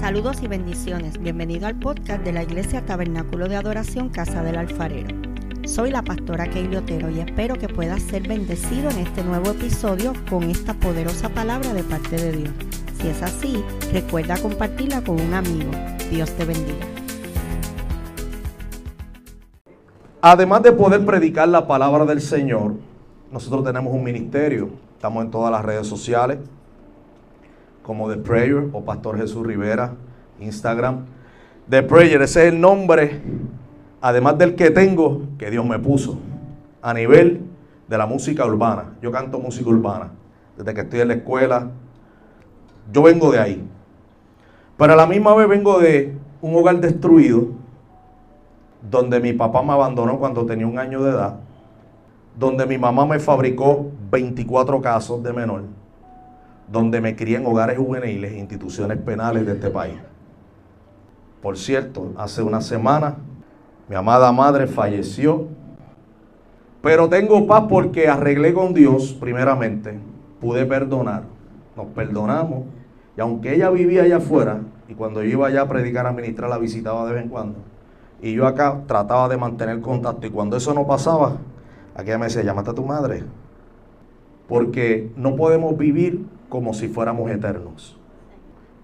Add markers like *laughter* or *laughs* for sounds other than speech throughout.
Saludos y bendiciones. Bienvenido al podcast de la Iglesia Tabernáculo de Adoración Casa del Alfarero. Soy la pastora Keili Otero y espero que puedas ser bendecido en este nuevo episodio con esta poderosa palabra de parte de Dios. Si es así, recuerda compartirla con un amigo. Dios te bendiga. Además de poder predicar la palabra del Señor, nosotros tenemos un ministerio. Estamos en todas las redes sociales, como The Prayer o Pastor Jesús Rivera, Instagram. The Prayer, ese es el nombre, además del que tengo, que Dios me puso, a nivel de la música urbana. Yo canto música urbana desde que estoy en la escuela. Yo vengo de ahí. Pero a la misma vez vengo de un hogar destruido, donde mi papá me abandonó cuando tenía un año de edad, donde mi mamá me fabricó 24 casos de menor donde me crié en hogares juveniles e instituciones penales de este país. Por cierto, hace una semana mi amada madre falleció, pero tengo paz porque arreglé con Dios primeramente, pude perdonar, nos perdonamos, y aunque ella vivía allá afuera, y cuando yo iba allá a predicar, a ministrar, la visitaba de vez en cuando, y yo acá trataba de mantener contacto, y cuando eso no pasaba, aquella me decía, llámate a tu madre, porque no podemos vivir como si fuéramos eternos.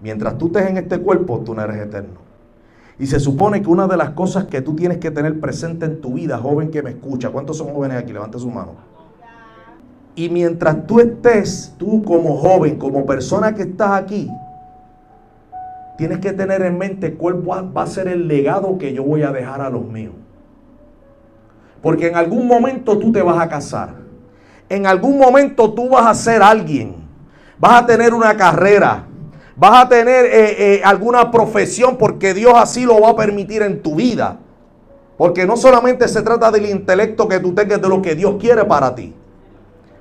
Mientras tú estés en este cuerpo, tú no eres eterno. Y se supone que una de las cosas que tú tienes que tener presente en tu vida, joven que me escucha, ¿cuántos son jóvenes aquí? Levante su mano. Y mientras tú estés, tú como joven, como persona que estás aquí, tienes que tener en mente cuál va a ser el legado que yo voy a dejar a los míos. Porque en algún momento tú te vas a casar. En algún momento tú vas a ser alguien vas a tener una carrera, vas a tener eh, eh, alguna profesión porque Dios así lo va a permitir en tu vida. Porque no solamente se trata del intelecto que tú tengas, de lo que Dios quiere para ti.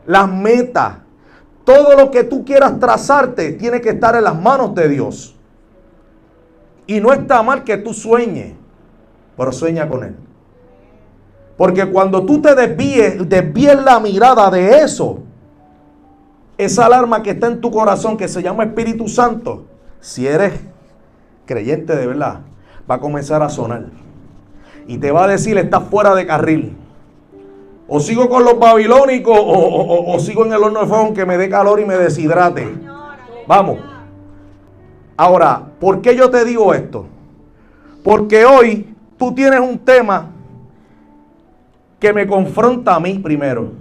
Las metas, todo lo que tú quieras trazarte, tiene que estar en las manos de Dios. Y no está mal que tú sueñes, pero sueña con Él. Porque cuando tú te desvíes, desvíes la mirada de eso, esa alarma que está en tu corazón, que se llama Espíritu Santo, si eres creyente de verdad, va a comenzar a sonar. Y te va a decir, estás fuera de carril. O sigo con los babilónicos o, sigo en el horno de fuego que me dé calor y me deshidrate. Vamos. Ahora, ¿por qué yo te digo esto? Porque hoy tú tienes un tema que me confronta a mí primero.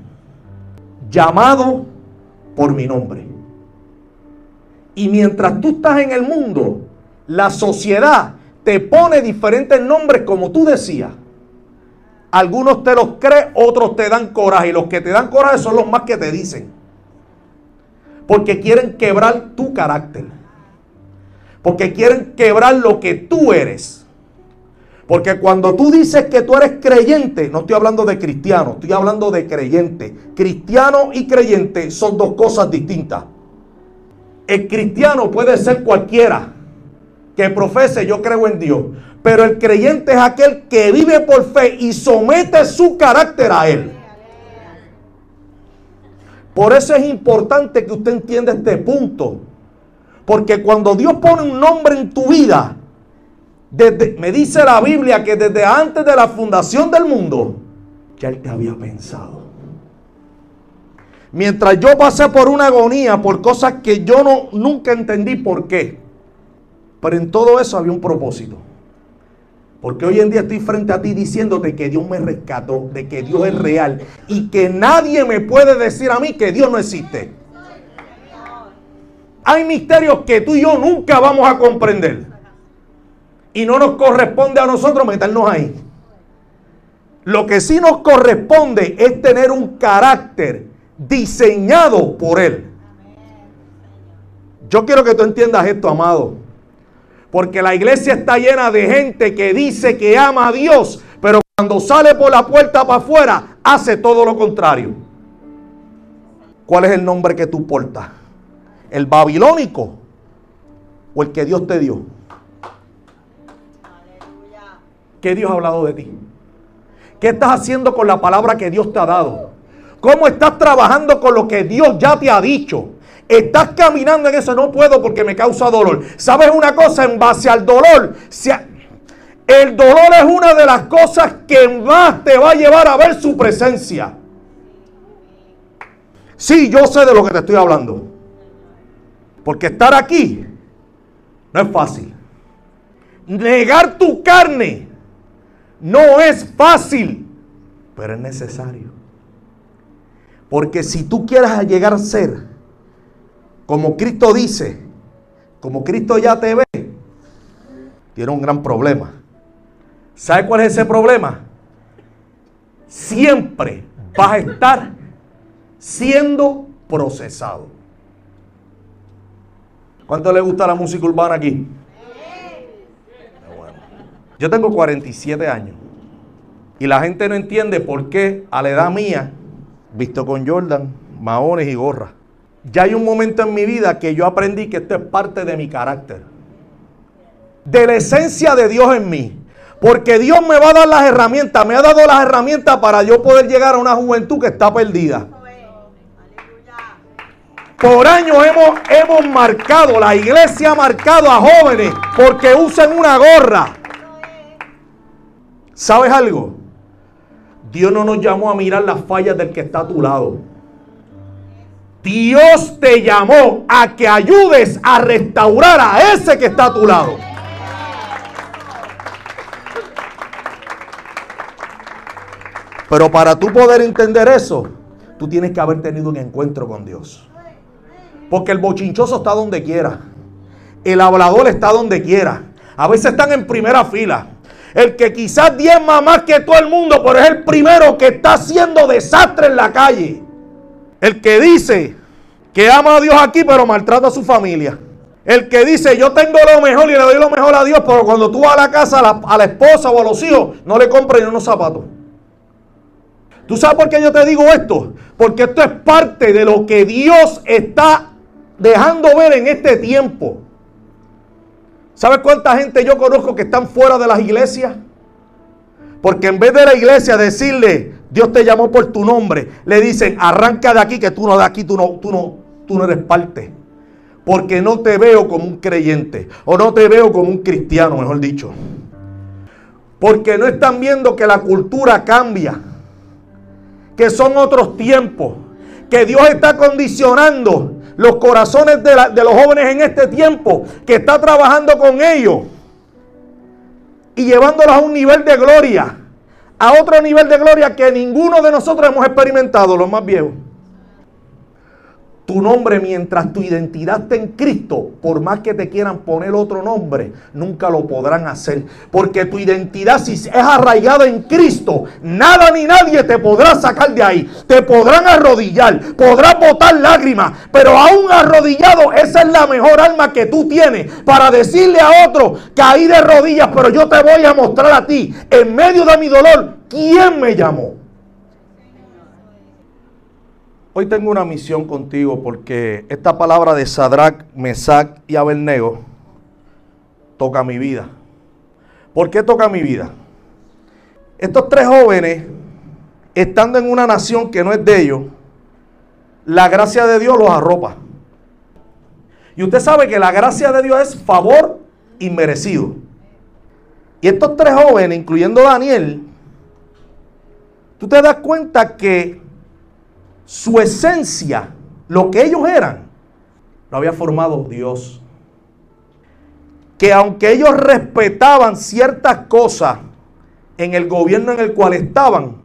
Llamado por mi nombre. Y mientras tú estás en el mundo, la sociedad te pone diferentes nombres como tú decías. Algunos te los crees, otros te dan coraje. Y los que te dan coraje son los más que te dicen. Porque quieren quebrar tu carácter. Porque quieren quebrar lo que tú eres. Porque cuando tú dices que tú eres creyente, no estoy hablando de cristiano, estoy hablando de creyente. Cristiano y creyente son dos cosas distintas. El cristiano puede ser cualquiera que profese yo creo en Dios, pero el creyente es aquel que vive por fe y somete su carácter a él. Por eso es importante que usted entienda este punto. Porque cuando Dios pone un nombre en tu vida, me dice la Biblia que desde antes de la fundación del mundo, ya Él te había pensado. Mientras yo pasé por una agonía, por cosas que yo no, nunca entendí por qué. Pero en todo eso había un propósito. Porque hoy en día estoy frente a ti diciéndote que Dios me rescató, de que Dios es real y que nadie me puede decir a mí que Dios no existe. Hay misterios que tú y yo nunca vamos a comprender. Y no nos corresponde a nosotros meternos ahí. Lo que sí nos corresponde es tener un carácter diseñado por Él. Yo quiero que tú entiendas esto, amado. Porque la iglesia está llena de gente que dice que ama a Dios, pero cuando sale por la puerta para afuera, hace todo lo contrario. ¿Cuál es el nombre que tú portas? ¿El babilónico o el que Dios te dio? ¿Qué Dios ha hablado de ti? ¿Qué estás haciendo con la palabra que Dios te ha dado? ¿Cómo estás trabajando con lo que Dios ya te ha dicho? estás caminando en eso, no puedo porque me causa dolor. ¿Sabes una cosa? En base al dolor, el dolor es una de las cosas que más te va a llevar a ver su presencia. Sí, yo sé de lo que te estoy hablando. Porque estar aquí no es fácil. Negar tu carne no es fácil, pero es necesario. Porque si tú quieres llegar a ser como Cristo dice, como Cristo ya te ve, tiene un gran problema. ¿Sabe cuál es ese problema? Siempre vas a estar siendo procesado. ¿Cuánto le gusta la música urbana aquí? Yo tengo 47 años y la gente no entiende por qué a la edad mía, visto con Jordan, maones y gorra, ya hay un momento en mi vida que yo aprendí que esto es parte de mi carácter, de la esencia de Dios en mí. Porque Dios me va a dar las herramientas, me ha dado las herramientas para yo poder llegar a una juventud que está perdida. Por años hemos, hemos marcado, la iglesia ha marcado a jóvenes porque usan una gorra. ¿Sabes algo? Dios no nos llamó a mirar las fallas del que está a tu lado. Dios te llamó a que ayudes a restaurar a ese que está a tu lado. Pero para tú poder entender eso, tú tienes que haber tenido un encuentro con Dios. Porque el bochinchoso está donde quiera. El hablador está donde quiera. A veces están en primera fila. El que quizás diezma más que todo el mundo, pero es el primero que está haciendo desastre en la calle. El que dice que ama a Dios aquí, pero maltrata a su familia. El que dice, yo tengo lo mejor y le doy lo mejor a Dios, pero cuando tú vas a la casa, a la, a la esposa o a los hijos, no le compras ni unos zapatos. ¿Tú sabes por qué yo te digo esto? Porque esto es parte de lo que Dios está dejando ver en este tiempo. ¿Sabes cuánta gente yo conozco que están fuera de las iglesias? Porque en vez de la iglesia decirle, Dios te llamó por tu nombre, le dicen, arranca de aquí, que tú no de aquí, tú no, tú no, tú no eres parte. Porque no te veo como un creyente, o no te veo como un cristiano, mejor dicho. Porque no están viendo que la cultura cambia, que son otros tiempos, que Dios está condicionando los corazones de, los jóvenes en este tiempo, que está trabajando con ellos y llevándolos a un nivel de gloria, a otro nivel de gloria que ninguno de nosotros hemos experimentado, los más viejos tu nombre mientras tu identidad esté en Cristo, por más que te quieran poner otro nombre, nunca lo podrán hacer. Porque tu identidad si es arraigada en Cristo, nada ni nadie te podrá sacar de ahí. Te podrán arrodillar, podrás botar lágrimas, pero aún arrodillado, esa es la mejor alma que tú tienes para decirle a otro, caí de rodillas, pero yo te voy a mostrar a ti, en medio de mi dolor, quién me llamó. Hoy tengo una misión contigo porque esta palabra de Sadrach, Mesach y Abednego toca mi vida. ¿Por qué toca mi vida? Estos tres jóvenes, estando en una nación que no es de ellos, la gracia de Dios los arropa. Y usted sabe que la gracia de Dios es favor inmerecido. Y estos tres jóvenes, incluyendo Daniel, tú te das cuenta que su esencia, lo que ellos eran, lo había formado Dios. Que aunque ellos respetaban ciertas cosas en el gobierno en el cual estaban,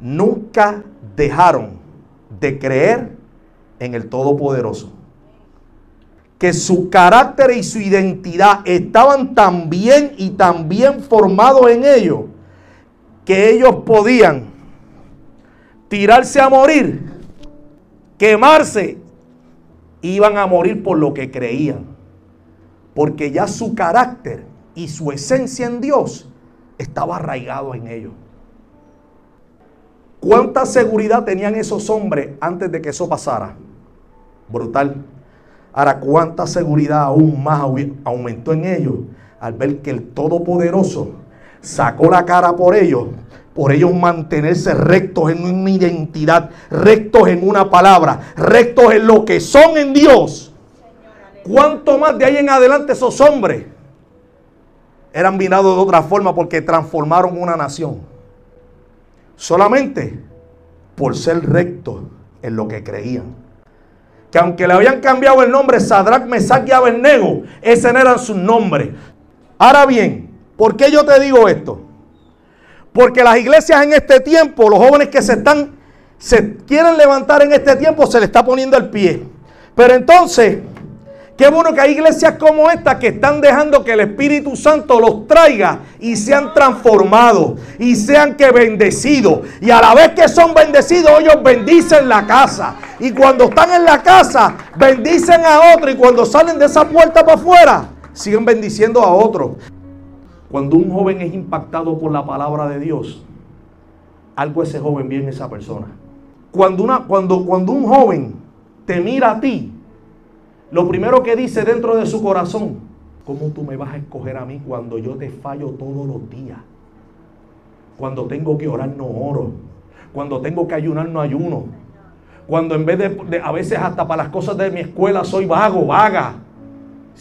nunca dejaron de creer en el Todopoderoso. Que su carácter y su identidad estaban tan bien y tan bien formados en ellos que ellos podían tirarse a morir, quemarse, iban a morir por lo que creían. Porque ya su carácter y su esencia en Dios estaba arraigado en ellos. ¿Cuánta seguridad tenían esos hombres antes de que eso pasara? Brutal. Ahora, ¿cuánta seguridad aún más aumentó en ellos al ver que el Todopoderoso sacó la cara por ellos, por ellos mantenerse rectos en una identidad, rectos en una palabra, rectos en lo que son en Dios. ¿Cuánto más de ahí en adelante esos hombres eran mirados de otra forma porque transformaron una nación? Solamente por ser rectos en lo que creían. Que aunque le habían cambiado el nombre Sadrach, Mesach y Abednego, ese no eran sus nombres. Ahora bien, ¿por qué yo te digo esto? Porque las iglesias en este tiempo, los jóvenes que se están, se quieren levantar en este tiempo, se le está poniendo el pie. Pero entonces, Qué bueno que hay iglesias como esta que están dejando que el Espíritu Santo los traiga y sean transformados y sean que bendecidos. Y a la vez que son bendecidos, ellos bendicen la casa. Y cuando están en la casa, bendicen a otro. Y cuando salen de esa puerta para afuera, siguen bendiciendo a otro. Cuando un joven es impactado por la palabra de Dios, algo ese joven viene esa persona. Cuando, una, cuando, cuando un joven te mira a ti, lo primero que dice dentro de su corazón, ¿cómo tú me vas a escoger a mí cuando yo te fallo todos los días? Cuando tengo que orar no oro. Cuando tengo que ayunar no ayuno. Cuando en vez de, a veces hasta para las cosas de mi escuela soy vago, vaga.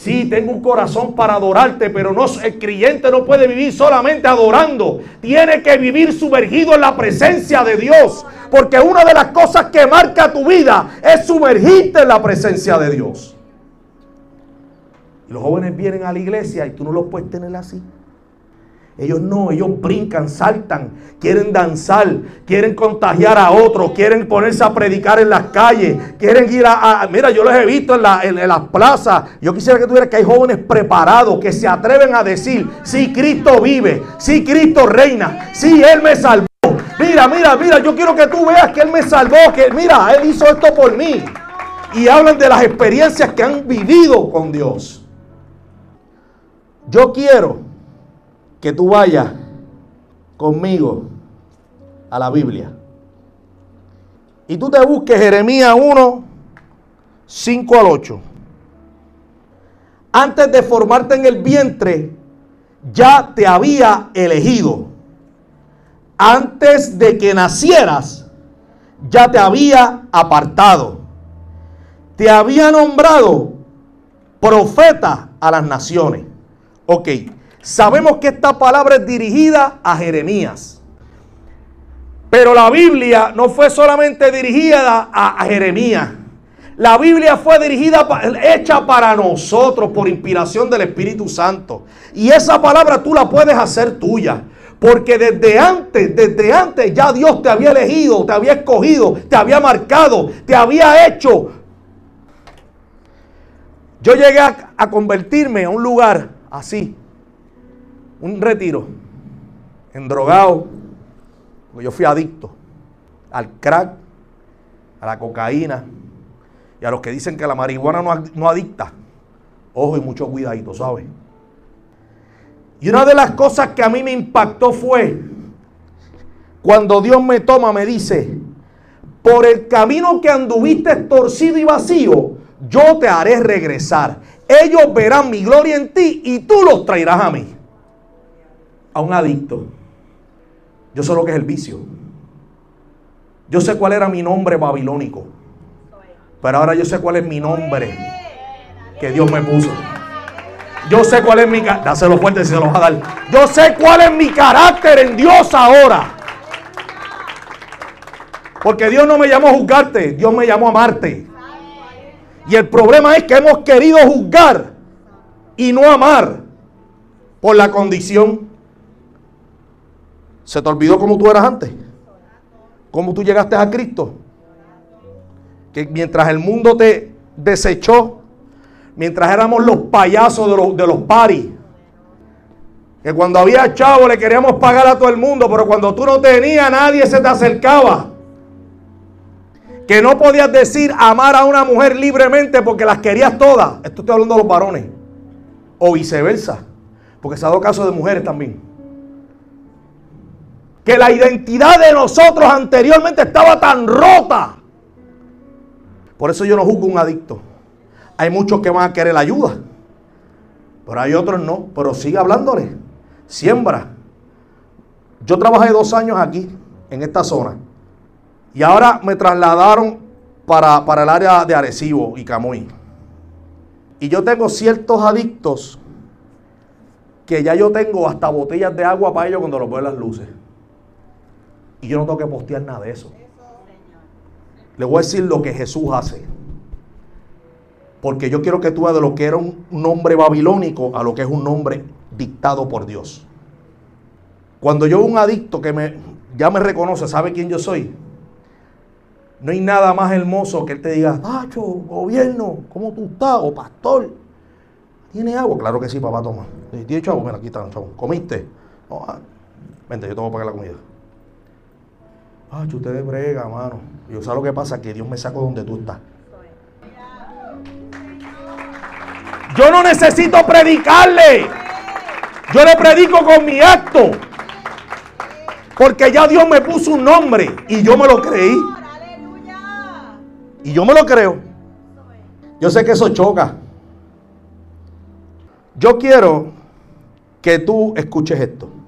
Sí, tengo un corazón para adorarte, pero no, el creyente no puede vivir solamente adorando. Tiene que vivir sumergido en la presencia de Dios. Porque una de las cosas que marca tu vida es sumergirte en la presencia de Dios los jóvenes vienen a la iglesia y tú no los puedes tener así. Ellos no, ellos brincan, saltan, quieren danzar, quieren contagiar a otros, quieren ponerse a predicar en las calles, quieren ir a... mira, yo los he visto en, las plazas. Yo quisiera que tuvieras que hay jóvenes preparados que se atreven a decir, sí, Cristo vive, sí, Cristo reina, sí, Él me salvó. Mira, mira, mira, yo quiero que tú veas que Él me salvó, que mira, Él hizo esto por mí. Y hablan de las experiencias que han vivido con Dios. Yo quiero que tú vayas conmigo a la Biblia. Y tú te busques Jeremías 1, 5 al 8. Antes de formarte en el vientre, ya te había elegido. Antes de que nacieras, ya te había apartado. Te había nombrado profeta a las naciones. Ok, sabemos que esta palabra es dirigida a Jeremías. Pero la Biblia no fue solamente dirigida a, Jeremías. La Biblia fue dirigida, hecha para nosotros por inspiración del Espíritu Santo. Y esa palabra tú la puedes hacer tuya. Porque desde antes, desde antes ya Dios te había elegido, te había escogido, te había marcado, te había hecho. Yo llegué a, a convertirme a un lugar así, un retiro, endrogado, porque yo fui adicto al crack, a la cocaína y a los que dicen que la marihuana no, no adicta. Ojo y mucho cuidadito, ¿sabes? Y una de las cosas que a mí me impactó fue cuando Dios me toma, me dice, por el camino que anduviste torcido y vacío, yo te haré regresar ellos verán mi gloria en ti y tú los traerás a mí. A un adicto. Yo sé lo que es el vicio. Yo sé cuál era mi nombre babilónico. Pero ahora yo sé cuál es mi nombre que Dios me puso. Yo sé cuál es mi fuerte si se va a dar. Yo sé cuál es mi carácter en Dios ahora. Porque Dios no me llamó a juzgarte, Dios me llamó a amarte. Y el problema es que hemos querido juzgar y no amar por la condición. ¿Se te olvidó cómo tú eras antes? ¿Cómo tú llegaste a Cristo? Que mientras el mundo te desechó, mientras éramos los payasos de los, de los paris, que cuando había chavo le queríamos pagar a todo el mundo, pero cuando tú no tenías, nadie se te acercaba que no podías decir amar a una mujer libremente porque las querías todas. Esto estoy hablando de los varones. O viceversa. Porque se ha dado caso de mujeres también. Que la identidad de nosotros anteriormente estaba tan rota. Por eso yo no juzgo un adicto. Hay muchos que van a querer la ayuda. Pero hay otros no. Pero sigue hablándole. Siembra. Yo trabajé dos años aquí, en esta zona. Y ahora me trasladaron para, para el área de Arecibo y Camuy. Y yo tengo ciertos adictos que ya yo tengo hasta botellas de agua para ellos cuando los veo las luces. Y yo no tengo que postear nada de eso. Le voy a decir lo que Jesús hace. Porque yo quiero que tú veas de lo que era un nombre babilónico a lo que es un nombre dictado por Dios. Cuando yo un adicto que me, ya me reconoce, sabe quién yo soy, no hay nada más hermoso que él te diga, Pacho, gobierno, ¿cómo tú estás? O pastor, ¿tiene agua? Claro que sí, papá, toma. ¿Tiene chavo? Mira, aquí está, chavo. ¿Comiste? Ah, vente, yo te voy a pagar la comida. Pacho, ustedes brega, mano. Yo sé lo que pasa, que Dios me sacó donde tú estás. Yo no necesito predicarle. Yo le predico con mi acto. Porque ya Dios me puso un nombre y yo me lo creí. Y yo me lo creo. Yo sé que eso choca. Yo quiero que tú escuches esto.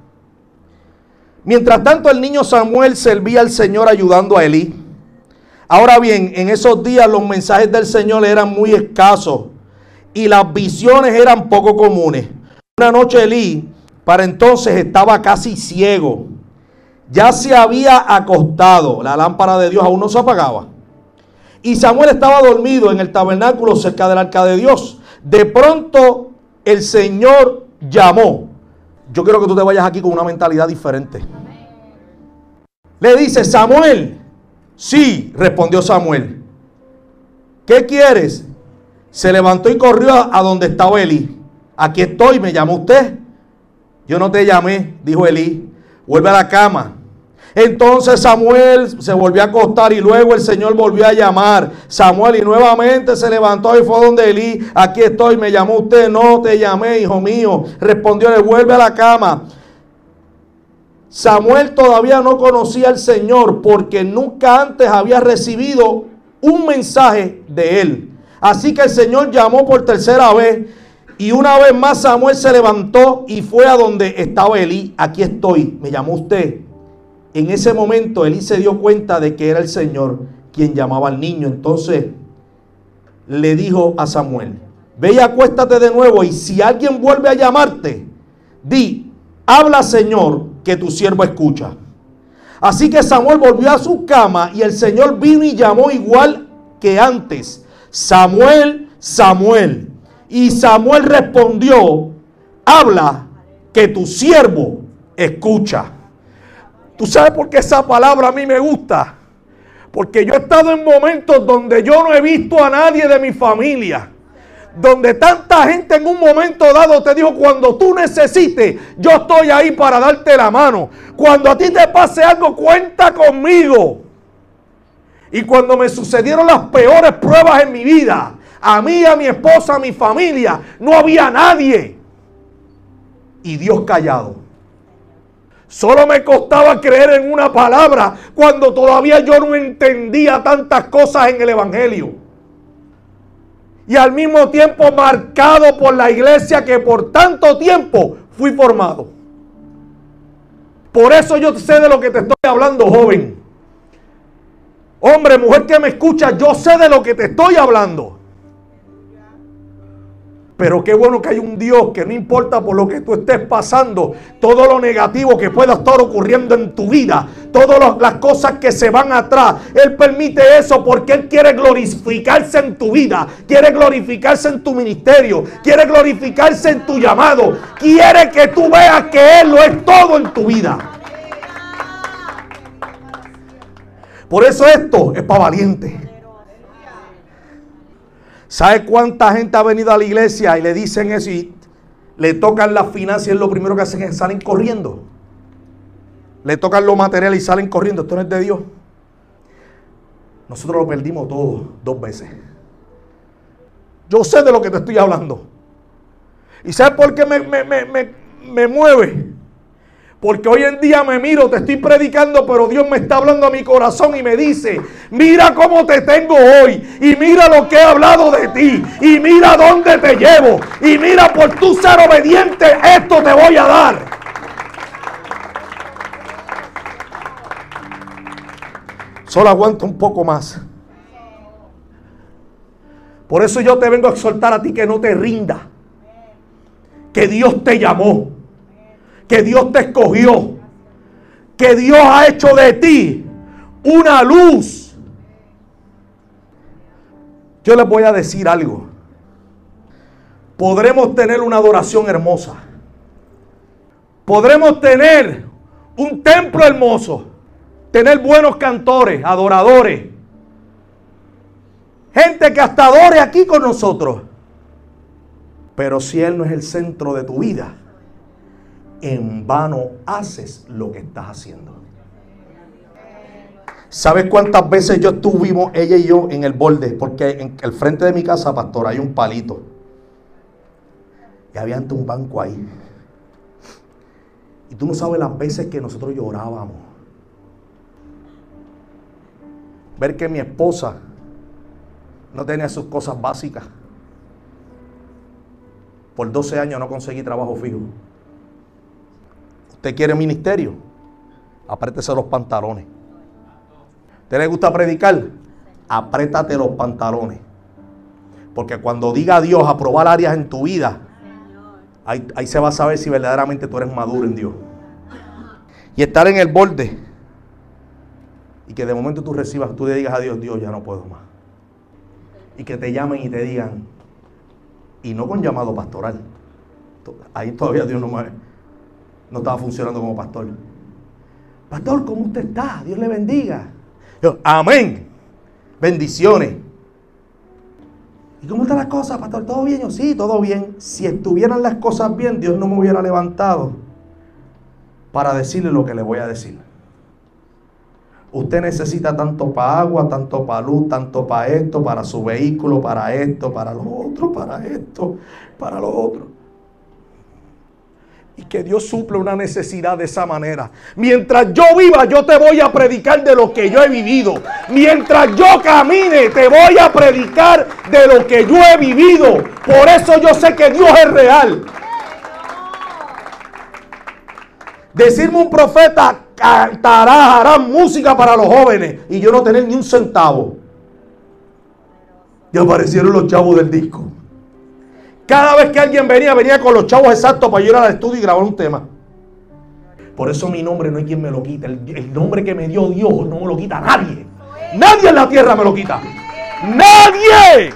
Mientras tanto el niño Samuel servía al Señor ayudando a Elí. Ahora bien, en esos días los mensajes del Señor eran muy escasos y las visiones eran poco comunes. Una noche Elí, para entonces estaba casi ciego. Ya se había acostado. La lámpara de Dios aún no se apagaba. Y Samuel estaba dormido en el tabernáculo cerca del arca de Dios. De pronto el Señor llamó. Yo quiero que tú te vayas aquí con una mentalidad diferente. Le dice, Samuel. Sí, respondió Samuel. ¿Qué quieres? Se levantó y corrió a donde estaba Elí. Aquí estoy, me llamó usted. Yo no te llamé, dijo Elí. Vuelve a la cama. Entonces Samuel se volvió a acostar y luego el Señor volvió a llamar. Samuel y nuevamente se levantó y fue donde Elí. Aquí estoy, me llamó usted. No te llamé, hijo mío. Respondió, le vuelve a la cama. Samuel todavía no conocía al Señor porque nunca antes había recibido un mensaje de él. Así que el Señor llamó por tercera vez y una vez más Samuel se levantó y fue a donde estaba Elí. Aquí estoy, me llamó usted. En ese momento Elí se dio cuenta de que era el Señor quien llamaba al niño. Entonces le dijo a Samuel, ve y acuéstate de nuevo y si alguien vuelve a llamarte, di, habla Señor, que tu siervo escucha. Así que Samuel volvió a su cama y el Señor vino y llamó igual que antes. Samuel, Samuel. Y Samuel respondió, habla que tu siervo escucha. ¿Tú sabes por qué esa palabra a mí me gusta? Porque yo he estado en momentos donde yo no he visto a nadie de mi familia. Donde tanta gente en un momento dado te dijo, cuando tú necesites, yo estoy ahí para darte la mano. Cuando a ti te pase algo, cuenta conmigo. Y cuando me sucedieron las peores pruebas en mi vida, a mí, a mi esposa, a mi familia, no había nadie. Y Dios callado. Solo me costaba creer en una palabra cuando todavía yo no entendía tantas cosas en el Evangelio. Y al mismo tiempo marcado por la iglesia que por tanto tiempo fui formado. Por eso yo sé de lo que te estoy hablando, joven. Hombre, mujer que me escucha, yo sé de lo que te estoy hablando. Pero qué bueno que hay un Dios que no importa por lo que tú estés pasando, todo lo negativo que pueda estar ocurriendo en tu vida, todas las cosas que se van atrás, Él permite eso porque Él quiere glorificarse en tu vida, quiere glorificarse en tu ministerio, quiere glorificarse en tu llamado, quiere que tú veas que Él lo es todo en tu vida. Por eso esto es para valientes. ¿Sabe cuánta gente ha venido a la iglesia y le dicen eso y le tocan las finanzas y lo primero que hacen es salen corriendo? Le tocan lo material y salen corriendo. Esto no es de Dios. Nosotros lo perdimos todo dos veces. Yo sé de lo que te estoy hablando. ¿Y sabes por qué me, me, me, me mueve? Porque hoy en día me miro, te estoy predicando, pero Dios me está hablando a mi corazón y me dice, mira cómo te tengo hoy, y mira lo que he hablado de ti, y mira dónde te llevo, y mira por tu ser obediente, esto te voy a dar. Solo aguanta un poco más. Por eso yo te vengo a exhortar a ti que no te rinda, que Dios te llamó que Dios te escogió. Que Dios ha hecho de ti una luz. Yo les voy a decir algo. Podremos tener una adoración hermosa. Podremos tener un templo hermoso. Tener buenos cantores, adoradores Gente que hasta adore aquí con nosotros. Pero si Él no es el centro de tu vida, en vano haces lo que estás haciendo. ¿Sabes cuántas veces yo estuvimos, ella y yo, en el borde? Porque en el frente de mi casa, pastor, hay un palito. Y había ante un banco ahí. Y tú no sabes las veces que nosotros llorábamos. Ver que mi esposa no tenía sus cosas básicas. Por 12 años no conseguí trabajo fijo. ¿Usted quiere ministerio? Apriétese los pantalones. ¿Te le gusta predicar? Apriétate los pantalones. Porque cuando diga Dios aprobar áreas en tu vida, ahí, ahí se va a saber si verdaderamente tú eres maduro en Dios. Y estar en el borde. Y que de momento tú recibas, tú le digas a Dios, Dios, ya no puedo más y que te llamen y te digan, y no con llamado pastoral. Ahí todavía Dios no, no estaba funcionando como pastor. Pastor, ¿cómo usted está? Dios le bendiga. Amén. Bendiciones. ¿Y cómo están las cosas, pastor? ¿Todo bien? Yo, sí, todo bien. Si estuvieran las cosas bien, Dios no me hubiera levantado para decirle lo que le voy a decir. Usted necesita tanto para agua, tanto para luz, tanto para esto, para su vehículo, para esto, para lo otro, para esto, para lo otro. Y que Dios suple una necesidad de esa manera. Mientras yo viva, yo te voy a predicar de lo que yo he vivido. Mientras yo camine, te voy a predicar de lo que yo he vivido. Por eso yo sé que Dios es real. Decirme un profeta, cantará, hará música para los jóvenes y yo no tener ni un centavo. Y aparecieron los chavos del disco. Cada vez que alguien venía, venía con los chavos exactos para ir al estudio y grabar un tema. Por eso mi nombre no hay quien me lo quita. El, nombre que me dio Dios no me lo quita nadie. Nadie en la tierra me lo quita. Nadie.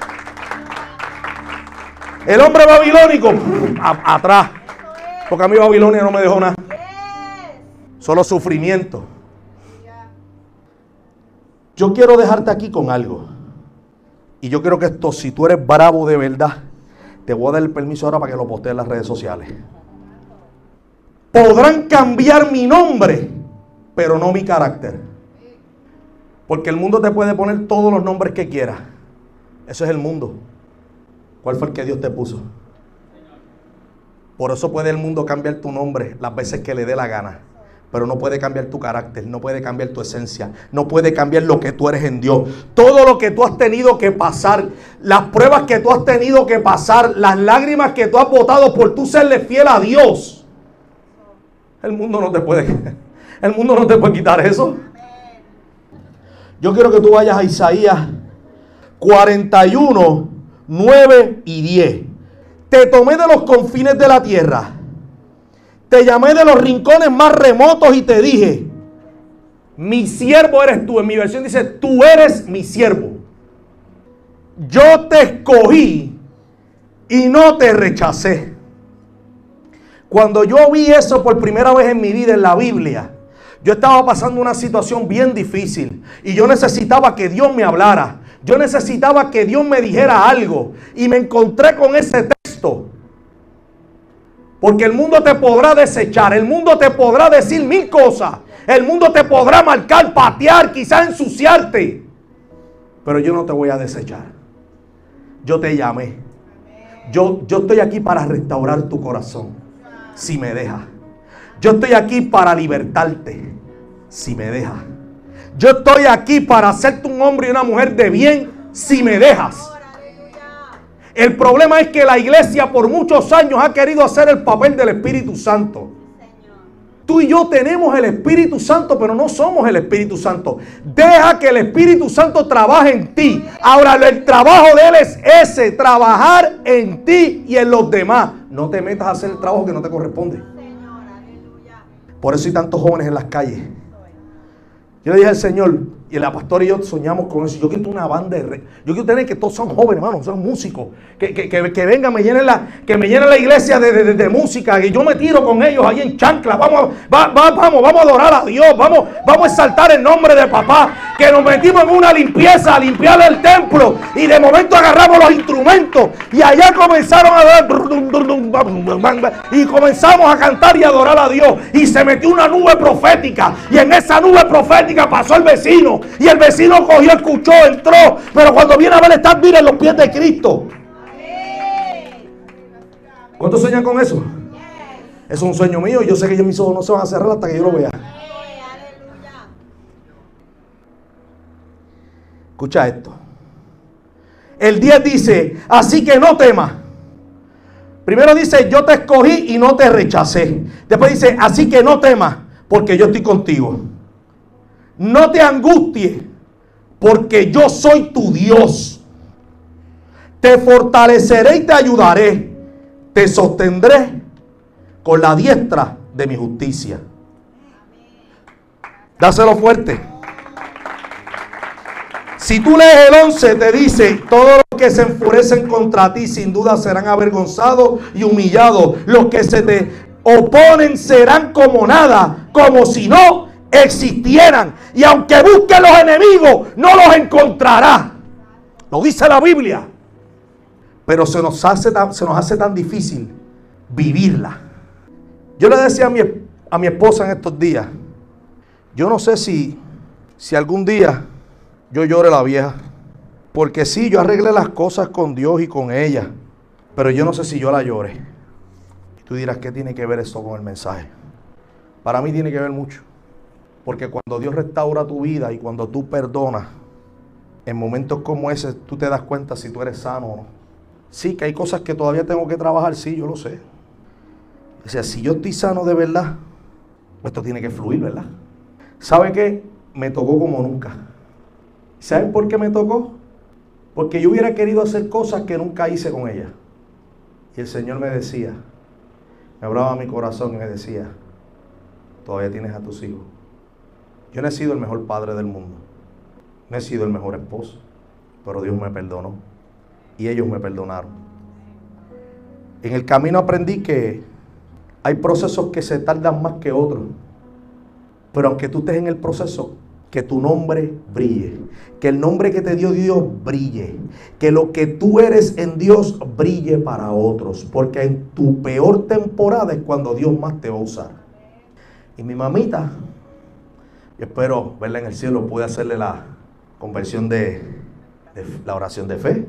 El hombre babilónico, atrás. Porque a mí Babilonia no me dejó nada. Solo sufrimiento. Yo quiero dejarte aquí con algo. Y yo quiero que esto, si tú eres bravo de verdad, te voy a dar el permiso ahora para que lo postees en las redes sociales. Podrán cambiar mi nombre, pero no mi carácter. Porque el mundo te puede poner todos los nombres que quiera. Eso es el mundo. ¿Cuál fue el que Dios te puso? Por eso puede el mundo cambiar tu nombre las veces que le dé la gana pero no puede cambiar tu carácter, no puede cambiar tu esencia, no puede cambiar lo que tú eres en Dios. Todo lo que tú has tenido que pasar, las pruebas que tú has tenido que pasar, las lágrimas que tú has botado por tú serle fiel a Dios. El mundo no te puede, *laughs* el mundo no te puede quitar eso. Yo quiero que tú vayas a Isaías 41, 9 y 10. Te tomé de los confines de la tierra te llamé de los rincones más remotos y te dije, mi siervo eres tú. En mi versión dice, tú eres mi siervo. Yo te escogí y no te rechacé. Cuando yo vi eso por primera vez en mi vida en la Biblia, yo estaba pasando una situación bien difícil y yo necesitaba que Dios me hablara. Yo necesitaba que Dios me dijera algo y me encontré con ese texto porque el mundo te podrá desechar, el mundo te podrá decir mil cosas, el mundo te podrá marcar, patear, quizá ensuciarte. Pero yo no te voy a desechar. Yo te llamé. Yo, yo estoy aquí para restaurar tu corazón, si me dejas. Yo estoy aquí para libertarte, si me dejas. Yo estoy aquí para hacerte un hombre y una mujer de bien, si me dejas. El problema es que la iglesia por muchos años ha querido hacer el papel del Espíritu Santo. Tú y yo tenemos el Espíritu Santo, pero no somos el Espíritu Santo. Deja que el Espíritu Santo trabaje en ti. Ahora, el trabajo de Él es ese, trabajar en ti y en los demás. No te metas a hacer el trabajo que no te corresponde. Por eso hay tantos jóvenes en las calles. Yo le dije al Señor, y la pastora y yo soñamos con eso. Yo quiero una banda de re... Yo quiero tener que todos son jóvenes, hermano, son músicos. Que, que, que, vengan, me llenen la, que me llenen la iglesia de, de, de, música. Y yo me tiro con ellos ahí en chancla. Vamos, vamos, vamos a adorar a Dios. Vamos, vamos a exaltar el nombre de papá. Que nos metimos en una limpieza, a limpiar el templo. Y de momento agarramos los instrumentos. Y allá comenzaron a dar. Y comenzamos a cantar y adorar a Dios. Y se metió una nube profética. Y en esa nube profética pasó el vecino y el vecino cogió, escuchó, entró. Pero cuando viene a ver, está mira en los pies de Cristo. ¿Cuántos sueñan con eso? Es un sueño mío yo sé que mis ojos no se van a cerrar hasta que yo lo vea. Escucha esto. El 10 dice, así que no temas. Primero dice, yo te escogí y no te rechacé. Después dice, así que no temas, porque yo estoy contigo no te angusties, porque yo soy tu Dios. Te fortaleceré y te ayudaré. Te sostendré con la diestra de mi justicia. Dáselo fuerte. Si tú lees el 11, te dice, todos los que se enfurecen contra ti sin duda serán avergonzados y humillados. Los que se te oponen serán como nada, como si no existieran. Y aunque busque los enemigos, no los encontrará. Lo dice la Biblia. Pero se nos hace tan, se nos hace tan difícil vivirla. Yo le decía a mi, a mi esposa en estos días, yo no sé si, si algún día yo llore la vieja. Porque sí, yo arreglé las cosas con Dios y con ella. Pero yo no sé si yo la llore. Y tú dirás, ¿qué tiene que ver esto con el mensaje? Para mí tiene que ver mucho. Porque cuando Dios restaura tu vida y cuando tú perdonas, en momentos como ese tú te das cuenta si tú eres sano o no. Sí, que hay cosas que todavía tengo que trabajar, sí, yo lo sé. O sea, si yo estoy sano de verdad, esto tiene que fluir, ¿verdad? ¿Sabe qué? Me tocó como nunca. ¿Saben por qué me tocó? Porque yo hubiera querido hacer cosas que nunca hice con ella. Y el Señor me decía, me hablaba mi corazón y me decía, todavía tienes a tus hijos. Yo no he sido el mejor padre del mundo. No he sido el mejor esposo. Pero Dios me perdonó. Y ellos me perdonaron. En el camino aprendí que hay procesos que se tardan más que otros. Pero aunque tú estés en el proceso, que tu nombre brille. Que el nombre que te dio Dios brille. Que lo que tú eres en Dios brille para otros. Porque en tu peor temporada es cuando Dios más te va a usar. Y mi mamita y espero verla en el cielo, pude hacerle la conversión de, la oración de fe.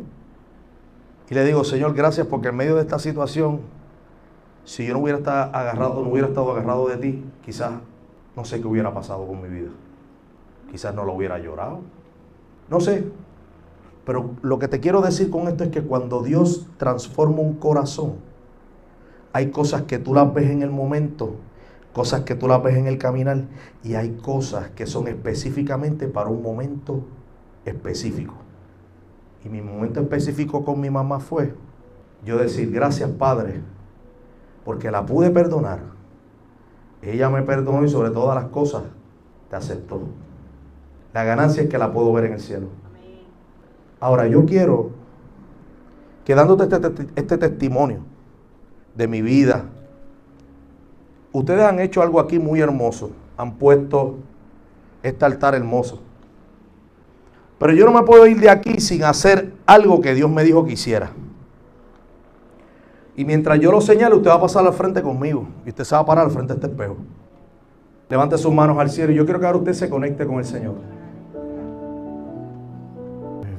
Y le digo, Señor, gracias porque en medio de esta situación, si yo no hubiera estado agarrado, no hubiera estado agarrado de ti, quizás no sé qué hubiera pasado con mi vida. Quizás no lo hubiera llorado. No sé. Pero lo que te quiero decir con esto es que cuando Dios transforma un corazón, hay cosas que tú las ves en el momento cosas que tú las ves en el caminar y hay cosas que son específicamente para un momento específico. Y mi momento específico con mi mamá fue yo decir, gracias Padre, porque la pude perdonar. Ella me perdonó y sobre todas las cosas te aceptó. La ganancia es que la puedo ver en el cielo. Ahora yo quiero que dándote este, este testimonio de mi vida, Ustedes han hecho algo aquí muy hermoso. Han puesto este altar hermoso. Pero yo no me puedo ir de aquí sin hacer algo que Dios me dijo que hiciera. Y mientras yo lo señale, usted va a pasar al frente conmigo. Y usted se va a parar al frente de este espejo. Levante sus manos al cielo. Y yo quiero que ahora usted se conecte con el Señor.